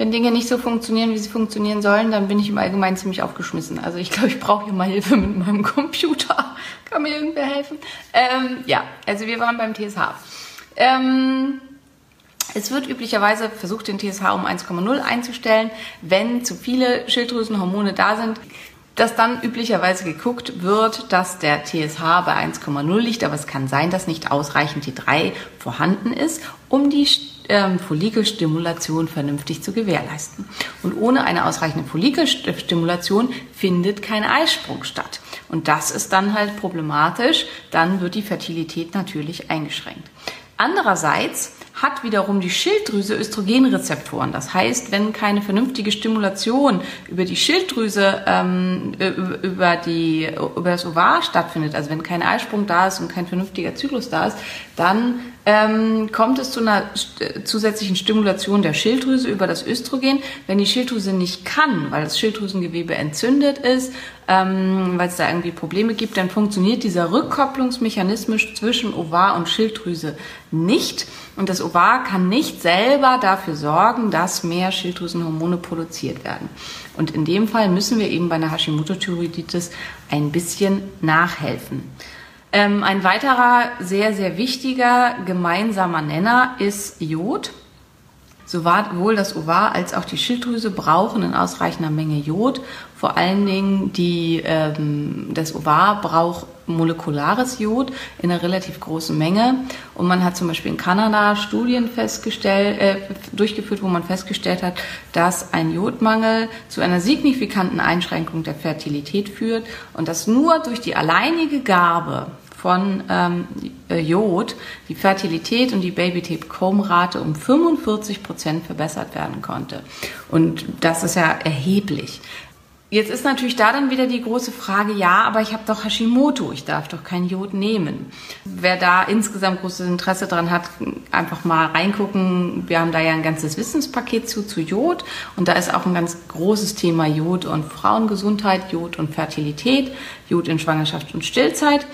wenn Dinge nicht so funktionieren, wie sie funktionieren sollen, dann bin ich im Allgemeinen ziemlich aufgeschmissen. Also ich glaube, ich brauche hier mal Hilfe mit meinem Computer. Kann mir irgendwer helfen? Ähm, ja, also wir waren beim TSH. Ähm, es wird üblicherweise versucht, den TSH um 1,0 einzustellen. Wenn zu viele Schilddrüsenhormone da sind, dass dann üblicherweise geguckt wird, dass der TSH bei 1,0 liegt, aber es kann sein, dass nicht ausreichend T3 vorhanden ist, um die ähm, Follikelstimulation vernünftig zu gewährleisten. Und ohne eine ausreichende Follikelstimulation findet kein Eisprung statt. Und das ist dann halt problematisch, dann wird die Fertilität natürlich eingeschränkt. Andererseits hat wiederum die Schilddrüse Östrogenrezeptoren. Das heißt, wenn keine vernünftige Stimulation über die Schilddrüse, ähm, über, die, über das Ovar stattfindet, also wenn kein Eisprung da ist und kein vernünftiger Zyklus da ist, dann ähm, kommt es zu einer zusätzlichen Stimulation der Schilddrüse über das Östrogen. Wenn die Schilddrüse nicht kann, weil das Schilddrüsengewebe entzündet ist, ähm, weil es da irgendwie Probleme gibt, dann funktioniert dieser Rückkopplungsmechanismus zwischen Ovar und Schilddrüse nicht. Und das Ovar kann nicht selber dafür sorgen, dass mehr Schilddrüsenhormone produziert werden. Und in dem Fall müssen wir eben bei einer Hashimoto-Thyreoiditis ein bisschen nachhelfen. Ähm, ein weiterer sehr, sehr wichtiger gemeinsamer Nenner ist Jod. Sowohl das Ovar als auch die Schilddrüse brauchen in ausreichender Menge Jod. Vor allen Dingen die, ähm, das Ovar braucht molekulares Jod in einer relativ großen Menge. Und man hat zum Beispiel in Kanada Studien festgestellt, äh, durchgeführt, wo man festgestellt hat, dass ein Jodmangel zu einer signifikanten Einschränkung der Fertilität führt und dass nur durch die alleinige Gabe von ähm, Jod die Fertilität und die Baby-Take-Home-Rate um 45 Prozent verbessert werden konnte. Und das ist ja erheblich. Jetzt ist natürlich da dann wieder die große Frage, ja, aber ich habe doch Hashimoto, ich darf doch kein Jod nehmen. Wer da insgesamt großes Interesse dran hat, einfach mal reingucken. Wir haben da ja ein ganzes Wissenspaket zu, zu Jod und da ist auch ein ganz großes Thema Jod und Frauengesundheit, Jod und Fertilität, Jod in Schwangerschaft und Stillzeit.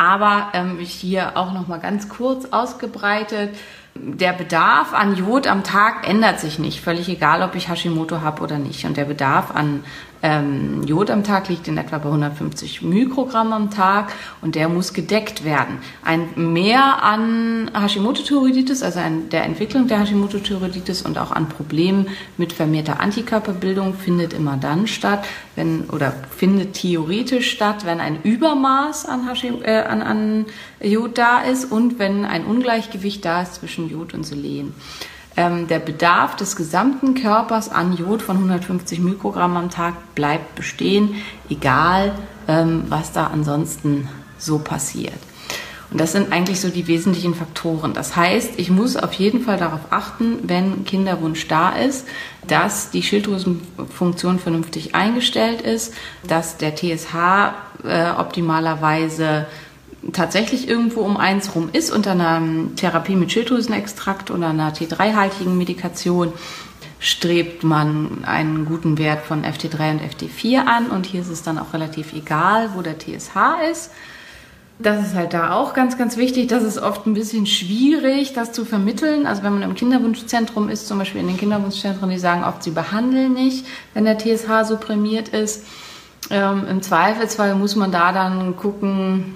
Aber ähm, hier auch noch mal ganz kurz ausgebreitet der Bedarf an Jod am Tag ändert sich nicht, völlig egal, ob ich Hashimoto habe oder nicht. Und der Bedarf an ähm, Jod am Tag liegt in etwa bei 150 Mikrogramm am Tag und der muss gedeckt werden. Ein Mehr an Hashimoto-Thyreoiditis, also an der Entwicklung der Hashimoto-Thyreoiditis und auch an Problemen mit vermehrter Antikörperbildung findet immer dann statt, wenn oder findet theoretisch statt, wenn ein Übermaß an, Hashim, äh, an, an Jod da ist und wenn ein Ungleichgewicht da ist zwischen Jod und Selen ähm, der Bedarf des gesamten Körpers an Jod von 150 Mikrogramm am Tag bleibt bestehen, egal ähm, was da ansonsten so passiert. Und das sind eigentlich so die wesentlichen Faktoren. Das heißt, ich muss auf jeden Fall darauf achten, wenn Kinderwunsch da ist, dass die Schilddrüsenfunktion vernünftig eingestellt ist, dass der TSH äh, optimalerweise tatsächlich irgendwo um eins rum ist, unter einer Therapie mit Schilddrüsenextrakt oder einer T3-haltigen Medikation, strebt man einen guten Wert von FT3 und FT4 an und hier ist es dann auch relativ egal, wo der TSH ist. Das ist halt da auch ganz, ganz wichtig. Das ist oft ein bisschen schwierig, das zu vermitteln. Also wenn man im Kinderwunschzentrum ist, zum Beispiel in den Kinderwunschzentren, die sagen oft, sie behandeln nicht, wenn der TSH supprimiert ist. Ähm, Im Zweifelsfall muss man da dann gucken,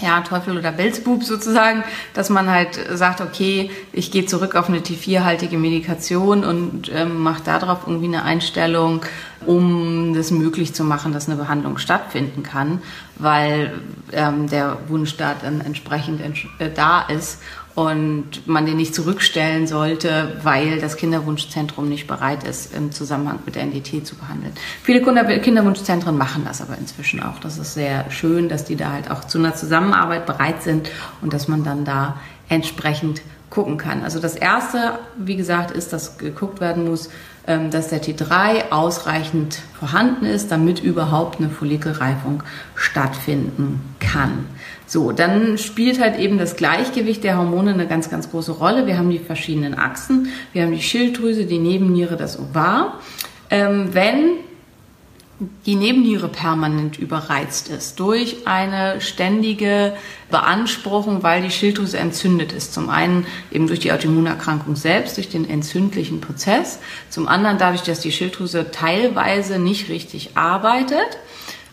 ja, Teufel oder Belzbub sozusagen, dass man halt sagt, okay, ich gehe zurück auf eine T4-haltige Medikation und ähm, mache darauf irgendwie eine Einstellung, um das möglich zu machen, dass eine Behandlung stattfinden kann, weil ähm, der Wunsch da dann entsprechend äh, da ist und man den nicht zurückstellen sollte, weil das Kinderwunschzentrum nicht bereit ist, im Zusammenhang mit der NDT zu behandeln. Viele Kinderwunschzentren machen das aber inzwischen auch. Das ist sehr schön, dass die da halt auch zu einer Zusammenarbeit bereit sind und dass man dann da entsprechend gucken kann. Also das erste, wie gesagt, ist, dass geguckt werden muss, ähm, dass der T3 ausreichend vorhanden ist, damit überhaupt eine Follikelreifung stattfinden kann. So, dann spielt halt eben das Gleichgewicht der Hormone eine ganz, ganz große Rolle. Wir haben die verschiedenen Achsen, wir haben die Schilddrüse, die Nebenniere, das Ovar. Ähm, wenn die Nebenniere permanent überreizt ist durch eine ständige Beanspruchung, weil die Schilddrüse entzündet ist. Zum einen eben durch die Autoimmunerkrankung selbst, durch den entzündlichen Prozess. Zum anderen dadurch, dass die Schilddrüse teilweise nicht richtig arbeitet.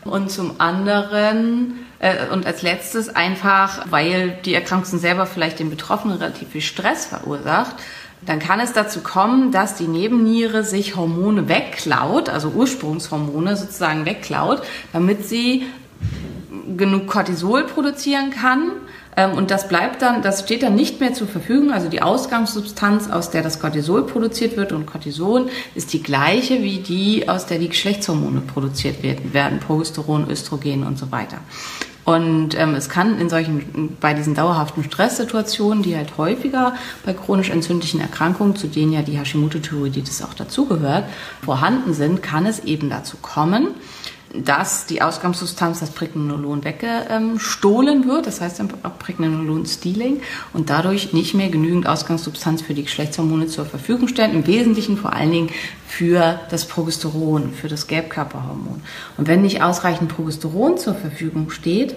Und zum anderen äh, und als letztes einfach, weil die Erkrankung selber vielleicht den Betroffenen relativ viel Stress verursacht, dann kann es dazu kommen, dass die Nebenniere sich Hormone wegklaut, also Ursprungshormone sozusagen wegklaut, damit sie genug Cortisol produzieren kann. Ähm, und das bleibt dann, das steht dann nicht mehr zur Verfügung. Also die Ausgangssubstanz, aus der das Cortisol produziert wird und Cortison ist die gleiche wie die, aus der die Geschlechtshormone produziert werden, Progesteron, Östrogen und so weiter. Und ähm, es kann in solchen, bei diesen dauerhaften Stresssituationen, die halt häufiger bei chronisch entzündlichen Erkrankungen, zu denen ja die Hashimoto-Thyreoiditis auch dazugehört, vorhanden sind, kann es eben dazu kommen, dass die Ausgangssubstanz, das Pregnenolon, weggestohlen wird. Das heißt dann auch Pregnenolon-Stealing und dadurch nicht mehr genügend Ausgangssubstanz für die Geschlechtshormone zur Verfügung stellen. Im Wesentlichen vor allen Dingen für das Progesteron, für das Gelbkörperhormon. Und wenn nicht ausreichend Progesteron zur Verfügung steht,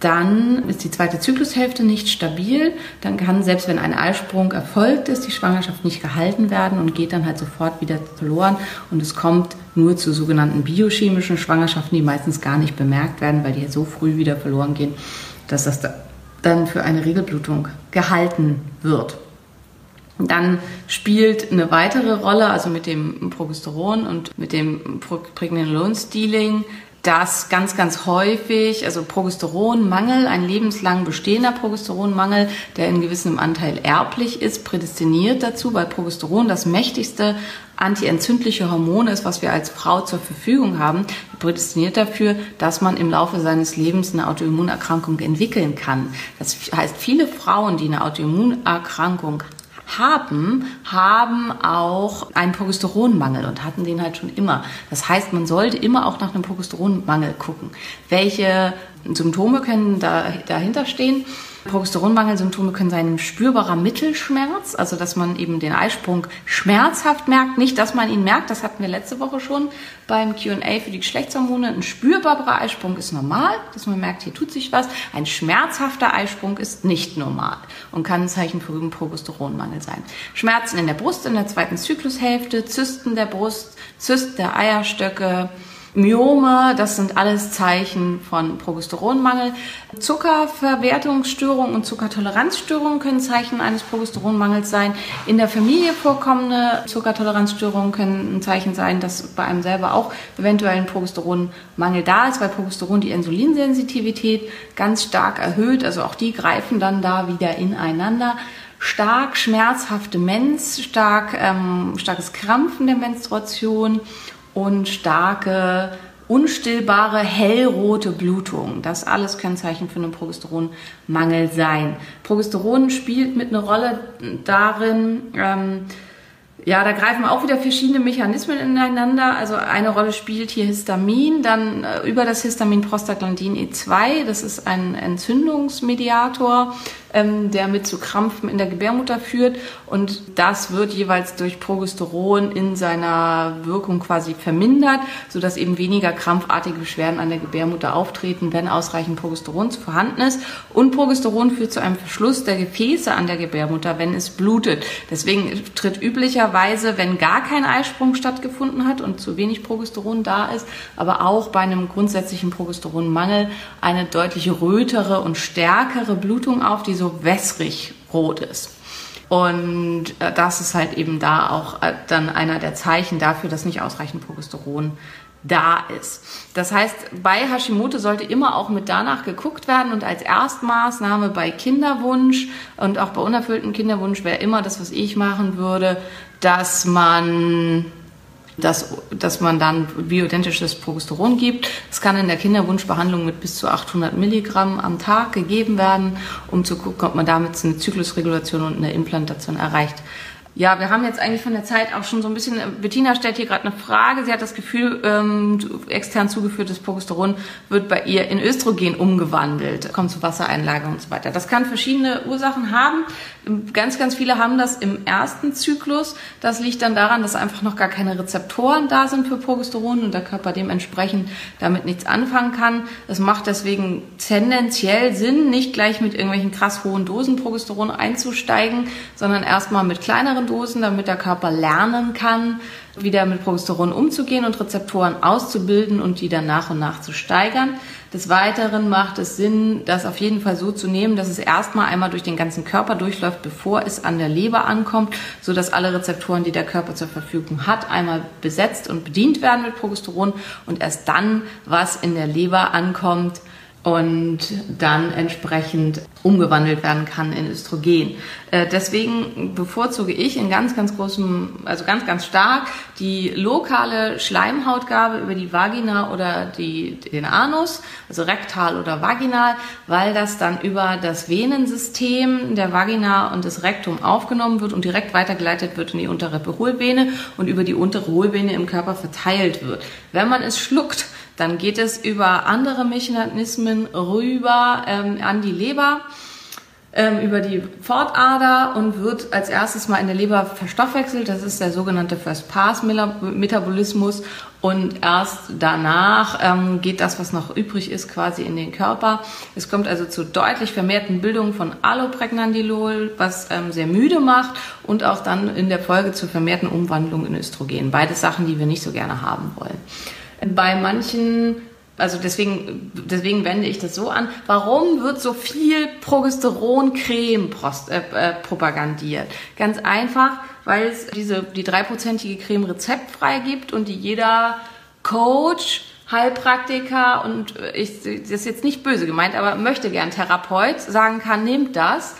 dann ist die zweite Zyklushälfte nicht stabil. Dann kann, selbst wenn ein Eisprung erfolgt ist, die Schwangerschaft nicht gehalten werden und geht dann halt sofort wieder verloren. Und es kommt nur zu sogenannten biochemischen Schwangerschaften, die meistens gar nicht bemerkt werden, weil die so früh wieder verloren gehen, dass das dann für eine Regelblutung gehalten wird. Dann spielt eine weitere Rolle, also mit dem Progesteron und mit dem Pregnenolon-Stealing, dass ganz, ganz häufig, also Progesteronmangel, ein lebenslang bestehender Progesteronmangel, der in gewissem Anteil erblich ist, prädestiniert dazu, weil Progesteron das mächtigste antientzündliche Hormon ist, was wir als Frau zur Verfügung haben, prädestiniert dafür, dass man im Laufe seines Lebens eine Autoimmunerkrankung entwickeln kann. Das heißt, viele Frauen, die eine Autoimmunerkrankung haben, haben auch einen Progesteronmangel und hatten den halt schon immer. Das heißt, man sollte immer auch nach einem Progesteronmangel gucken. Welche Symptome können da, dahinter stehen? Progesteronmangelsymptome können sein ein spürbarer Mittelschmerz, also dass man eben den Eisprung schmerzhaft merkt. Nicht, dass man ihn merkt, das hatten wir letzte Woche schon beim QA für die Geschlechtshormone. Ein spürbarer Eisprung ist normal, dass man merkt, hier tut sich was. Ein schmerzhafter Eisprung ist nicht normal und kann ein Zeichen für einen Progesteronmangel sein. Schmerzen in der Brust in der zweiten Zyklushälfte, Zysten der Brust, Zysten der Eierstöcke, Myome, das sind alles Zeichen von Progesteronmangel. Zuckerverwertungsstörungen und Zuckertoleranzstörungen können Zeichen eines Progesteronmangels sein. In der Familie vorkommende Zuckertoleranzstörungen können ein Zeichen sein, dass bei einem selber auch eventuell ein Progesteronmangel da ist, weil Progesteron die Insulinsensitivität ganz stark erhöht. Also auch die greifen dann da wieder ineinander stark schmerzhafte Mens, stark, ähm, starkes Krampfen der Menstruation und starke, unstillbare, hellrote Blutung. Das alles können Zeichen für einen Progesteronmangel sein. Progesteron spielt mit einer Rolle darin, ähm, ja, da greifen auch wieder verschiedene Mechanismen ineinander. Also eine Rolle spielt hier Histamin, dann äh, über das Histamin Prostaglandin E2, das ist ein Entzündungsmediator ähm, der mit zu Krampfen in der Gebärmutter führt. Und das wird jeweils durch Progesteron in seiner Wirkung quasi vermindert, sodass eben weniger krampfartige Beschwerden an der Gebärmutter auftreten, wenn ausreichend Progesteron vorhanden ist. Und Progesteron führt zu einem Verschluss der Gefäße an der Gebärmutter, wenn es blutet. Deswegen tritt üblicherweise, wenn gar kein Eisprung stattgefunden hat und zu wenig Progesteron da ist, aber auch bei einem grundsätzlichen Progesteronmangel eine deutlich rötere und stärkere Blutung auf, die so wässrig rot ist. Und äh, das ist halt eben da auch äh, dann einer der Zeichen dafür, dass nicht ausreichend Progesteron da ist. Das heißt, bei Hashimoto sollte immer auch mit danach geguckt werden und als Erstmaßnahme bei Kinderwunsch und auch bei unerfülltem Kinderwunsch wäre immer das, was ich machen würde, dass man dass, dass man dann bioidentisches Progesteron gibt. Es kann in der Kinderwunschbehandlung mit bis zu 800 Milligramm am Tag gegeben werden, um zu gucken, ob man damit eine Zyklusregulation und eine Implantation erreicht. Ja, wir haben jetzt eigentlich von der Zeit auch schon so ein bisschen, Bettina stellt hier gerade eine Frage. Sie hat das Gefühl, ähm, extern zugeführtes Progesteron wird bei ihr in Östrogen umgewandelt, kommt zu Wassereinlage und so weiter. Das kann verschiedene Ursachen haben. Ganz, ganz viele haben das im ersten Zyklus. Das liegt dann daran, dass einfach noch gar keine Rezeptoren da sind für Progesteron und der Körper dementsprechend damit nichts anfangen kann. Es macht deswegen tendenziell Sinn, nicht gleich mit irgendwelchen krass hohen Dosen Progesteron einzusteigen, sondern erstmal mit kleineren Dosen, damit der Körper lernen kann, wieder mit Progesteron umzugehen und Rezeptoren auszubilden und die dann nach und nach zu steigern. Des Weiteren macht es Sinn, das auf jeden Fall so zu nehmen, dass es erstmal einmal durch den ganzen Körper durchläuft, bevor es an der Leber ankommt, so dass alle Rezeptoren, die der Körper zur Verfügung hat, einmal besetzt und bedient werden mit Progesteron und erst dann, was in der Leber ankommt, und dann entsprechend umgewandelt werden kann in Östrogen. Äh, deswegen bevorzuge ich in ganz, ganz großem, also ganz, ganz stark die lokale Schleimhautgabe über die Vagina oder die, den Anus, also rektal oder vaginal, weil das dann über das Venensystem der Vagina und des Rektum aufgenommen wird und direkt weitergeleitet wird in die untere Hohlvene und über die untere Hohlvene im Körper verteilt wird. Wenn man es schluckt, dann geht es über andere Mechanismen rüber ähm, an die Leber, ähm, über die Pfortader und wird als erstes mal in der Leber verstoffwechselt. Das ist der sogenannte First-Pass-Metabolismus. Und erst danach ähm, geht das, was noch übrig ist, quasi in den Körper. Es kommt also zu deutlich vermehrten Bildungen von Allopregnandilol, was ähm, sehr müde macht und auch dann in der Folge zu vermehrten Umwandlungen in Östrogen. Beide Sachen, die wir nicht so gerne haben wollen. Bei manchen also deswegen, deswegen wende ich das so an. Warum wird so viel Progesteroncreme äh, äh, propagandiert? Ganz einfach, weil es diese, die dreiprozentige Creme rezeptfrei gibt und die jeder Coach, Heilpraktiker und ich, das ist jetzt nicht böse gemeint, aber möchte gern Therapeut sagen kann, nehmt das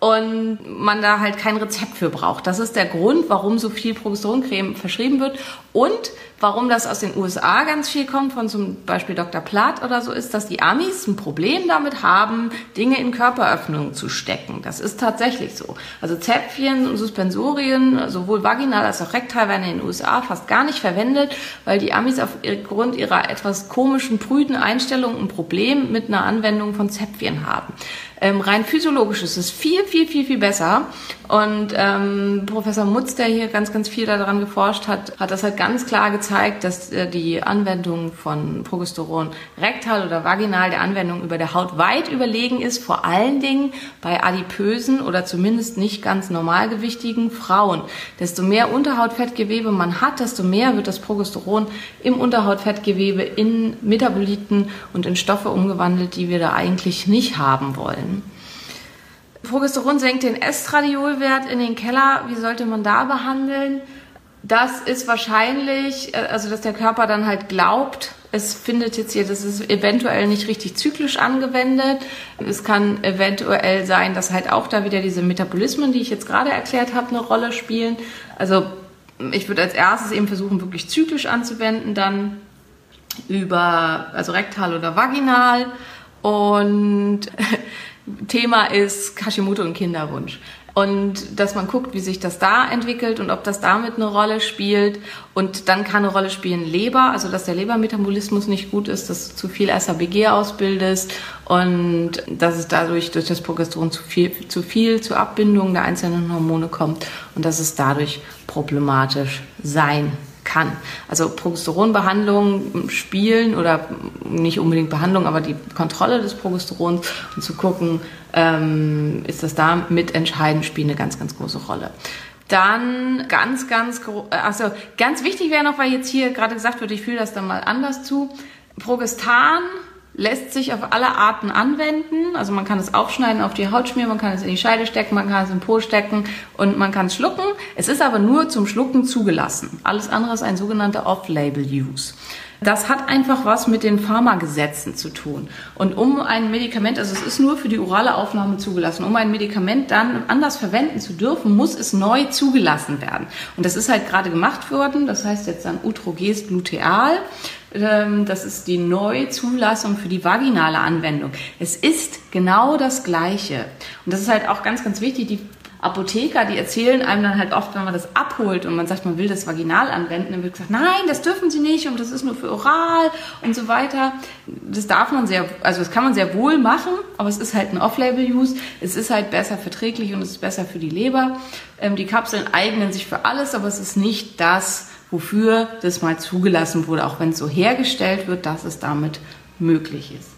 und man da halt kein Rezept für braucht. Das ist der Grund, warum so viel Progesteroncreme verschrieben wird und warum das aus den USA ganz viel kommt, von zum Beispiel Dr. Platt oder so, ist, dass die Amis ein Problem damit haben, Dinge in Körperöffnungen zu stecken. Das ist tatsächlich so. Also Zäpfchen und Suspensorien, sowohl vaginal als auch rektal, werden in den USA fast gar nicht verwendet, weil die Amis aufgrund ihrer etwas komischen, prüden Einstellung ein Problem mit einer Anwendung von Zäpfchen haben. Ähm, rein physiologisch ist es viel, viel, viel, viel besser. Und ähm, Professor Mutz, der hier ganz, ganz viel daran geforscht hat, hat das halt ganz klar gezeigt, dass äh, die Anwendung von Progesteron rektal oder vaginal der Anwendung über der Haut weit überlegen ist, vor allen Dingen bei adipösen oder zumindest nicht ganz normalgewichtigen Frauen. Desto mehr Unterhautfettgewebe man hat, desto mehr wird das Progesteron im Unterhautfettgewebe in Metaboliten und in Stoffe umgewandelt, die wir da eigentlich nicht haben wollen. Progesteron senkt den Estradiolwert in den Keller. Wie sollte man da behandeln? Das ist wahrscheinlich, äh, also dass der Körper dann halt glaubt, es findet jetzt hier, das ist eventuell nicht richtig zyklisch angewendet. Es kann eventuell sein, dass halt auch da wieder diese Metabolismen, die ich jetzt gerade erklärt habe, eine Rolle spielen. Also ich würde als erstes eben versuchen, wirklich zyklisch anzuwenden, dann über, also rektal oder vaginal. Und Thema ist Hashimoto und Kinderwunsch. Und dass man guckt, wie sich das da entwickelt und ob das damit eine Rolle spielt. Und dann kann eine Rolle spielen Leber, also dass der Lebermetabolismus nicht gut ist, dass du zu viel SABG ausbildest und dass es dadurch durch das Progesteron zu viel, zu viel zur Abbindung der einzelnen Hormone kommt und dass es dadurch problematisch sein kann. Also Progesteronbehandlungen spielen oder nicht unbedingt Behandlung, aber die Kontrolle des Progesterons und zu gucken, ähm, ist das da mit entscheidend, spielt eine ganz, ganz große Rolle. Dann ganz, ganz, also ganz wichtig wäre noch, weil jetzt hier gerade gesagt wird, ich fühle das dann mal anders zu. Progestan lässt sich auf alle Arten anwenden. Also man kann es aufschneiden, auf die Haut schmieren, man kann es in die Scheide stecken, man kann es im Po stecken und man kann es schlucken. Es ist aber nur zum Schlucken zugelassen. Alles andere ist ein sogenannter Off-Label-Use. Das hat einfach was mit den Pharmagesetzen zu tun. Und um ein Medikament, also es ist nur für die orale Aufnahme zugelassen, um ein Medikament dann anders verwenden zu dürfen, muss es neu zugelassen werden. Und das ist halt gerade gemacht worden. Das heißt jetzt dann Utroges Gluteal. Ähm, das ist die Neuzulassung für die vaginale Anwendung. Es ist genau das Gleiche. Und das ist halt auch ganz, ganz wichtig. Die Apotheker, die erzählen einem dann halt oft, wenn man das abholt und man sagt, man will das vaginal anwenden, dann wird gesagt, nein, das dürfen sie nicht und das ist nur für oral und so weiter. Das darf man sehr, also das kann man sehr wohl machen, aber es ist halt ein Off-Label-Use. Es ist halt besser verträglich und es ist besser für die Leber. Ähm, die Kapseln eignen sich für alles, aber es ist nicht das, wofür das mal zugelassen wurde, auch wenn es so hergestellt wird, dass es damit möglich ist.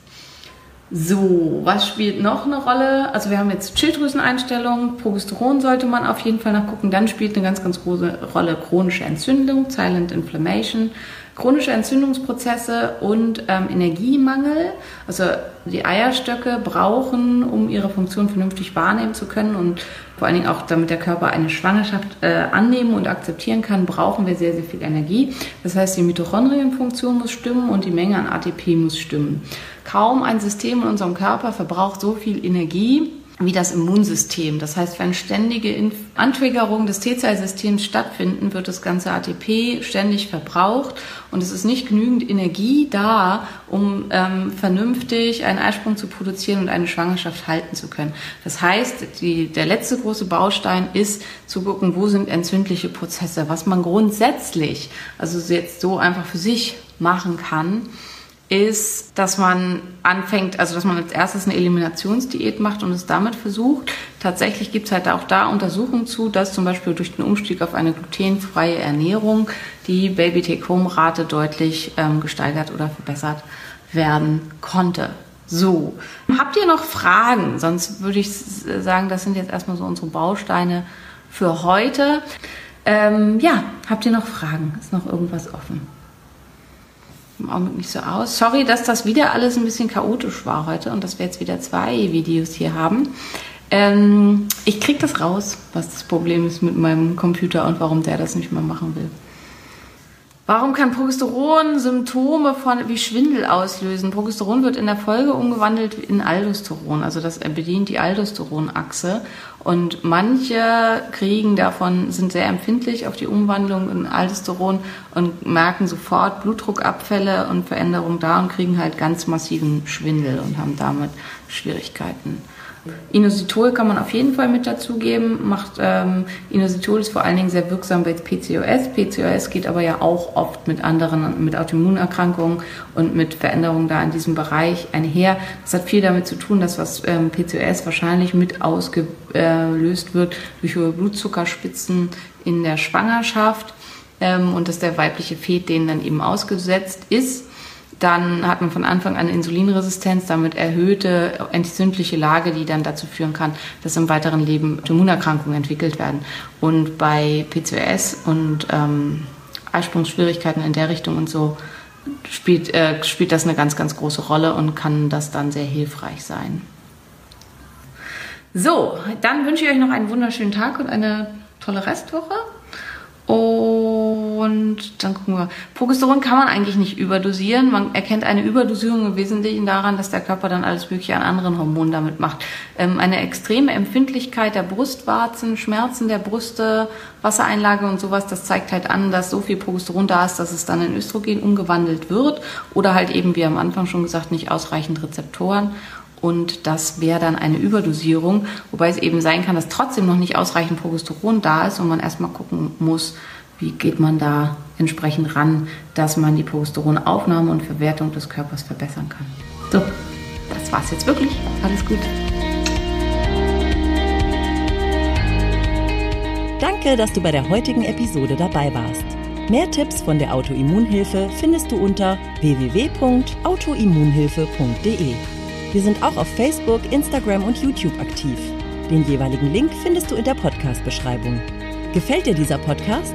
So, was spielt noch eine Rolle? Also wir haben jetzt Schilddrüseneinstellungen, Progesteron sollte man auf jeden Fall nachgucken. Dann spielt eine ganz, ganz große Rolle chronische Entzündung, Silent Inflammation, chronische Entzündungsprozesse und ähm, Energiemangel. Also die Eierstöcke brauchen, um ihre Funktion vernünftig wahrnehmen zu können und vor allen Dingen auch damit der Körper eine Schwangerschaft äh, annehmen und akzeptieren kann, brauchen wir sehr, sehr viel Energie. Das heißt, die Mitochondrienfunktion muss stimmen und die Menge an ATP muss stimmen. Kaum ein System in unserem Körper verbraucht so viel Energie wie das Immunsystem. Das heißt, wenn ständige Antriggerungen des T-Zellsystems stattfinden, wird das ganze ATP ständig verbraucht und es ist nicht genügend Energie da, um ähm, vernünftig einen Eisprung zu produzieren und eine Schwangerschaft halten zu können. Das heißt, die, der letzte große Baustein ist zu gucken, wo sind entzündliche Prozesse, was man grundsätzlich, also jetzt so einfach für sich machen kann ist, dass man anfängt, also dass man als erstes eine Eliminationsdiät macht und es damit versucht. Tatsächlich gibt es halt auch da Untersuchungen zu, dass zum Beispiel durch den Umstieg auf eine glutenfreie Ernährung die Baby-Take-Home-Rate deutlich ähm, gesteigert oder verbessert werden konnte. So, habt ihr noch Fragen? Sonst würde ich sagen, das sind jetzt erstmal so unsere Bausteine für heute. Ähm, ja, habt ihr noch Fragen? Ist noch irgendwas offen? Im Augenblick nicht so aus. Sorry, dass das wieder alles ein bisschen chaotisch war heute und dass wir jetzt wieder zwei Videos hier haben. Ähm, ich krieg das raus, was das Problem ist mit meinem Computer und warum der das nicht mehr machen will. Warum kann Progesteron Symptome von, wie Schwindel auslösen? Progesteron wird in der Folge umgewandelt in Aldosteron, also das bedient die Aldosteronachse. Und manche kriegen davon, sind sehr empfindlich auf die Umwandlung in Aldosteron und merken sofort Blutdruckabfälle und Veränderungen da und kriegen halt ganz massiven Schwindel und haben damit Schwierigkeiten. Inositol kann man auf jeden Fall mit dazugeben. Macht, ähm, Inositol ist vor allen Dingen sehr wirksam bei PCOS. PCOS geht aber ja auch oft mit anderen, mit Autoimmunerkrankungen und mit Veränderungen da in diesem Bereich einher. Das hat viel damit zu tun, dass was ähm, PCOS wahrscheinlich mit ausgelöst wird durch hohe Blutzuckerspitzen in der Schwangerschaft ähm, und dass der weibliche Fet denen dann eben ausgesetzt ist. Dann hat man von Anfang an Insulinresistenz, damit erhöhte entzündliche Lage, die dann dazu führen kann, dass im weiteren Leben Immunerkrankungen entwickelt werden. Und bei PCOS und ähm, Eisprungsschwierigkeiten in der Richtung und so spielt, äh, spielt das eine ganz, ganz große Rolle und kann das dann sehr hilfreich sein. So, dann wünsche ich euch noch einen wunderschönen Tag und eine tolle Restwoche. Und dann gucken wir. Progesteron kann man eigentlich nicht überdosieren. Man erkennt eine Überdosierung im Wesentlichen daran, dass der Körper dann alles Mögliche an anderen Hormonen damit macht. Ähm, eine extreme Empfindlichkeit der Brustwarzen, Schmerzen der Brüste, Wassereinlage und sowas, das zeigt halt an, dass so viel Progesteron da ist, dass es dann in Östrogen umgewandelt wird. Oder halt eben, wie am Anfang schon gesagt, nicht ausreichend Rezeptoren und das wäre dann eine Überdosierung, wobei es eben sein kann, dass trotzdem noch nicht ausreichend Progesteron da ist und man erstmal gucken muss, wie geht man da entsprechend ran, dass man die Progesteronaufnahme und Verwertung des Körpers verbessern kann. So, das war's jetzt wirklich. Alles gut. Danke, dass du bei der heutigen Episode dabei warst. Mehr Tipps von der Autoimmunhilfe findest du unter www.autoimmunhilfe.de. Wir sind auch auf Facebook, Instagram und YouTube aktiv. Den jeweiligen Link findest du in der Podcast-Beschreibung. Gefällt dir dieser Podcast?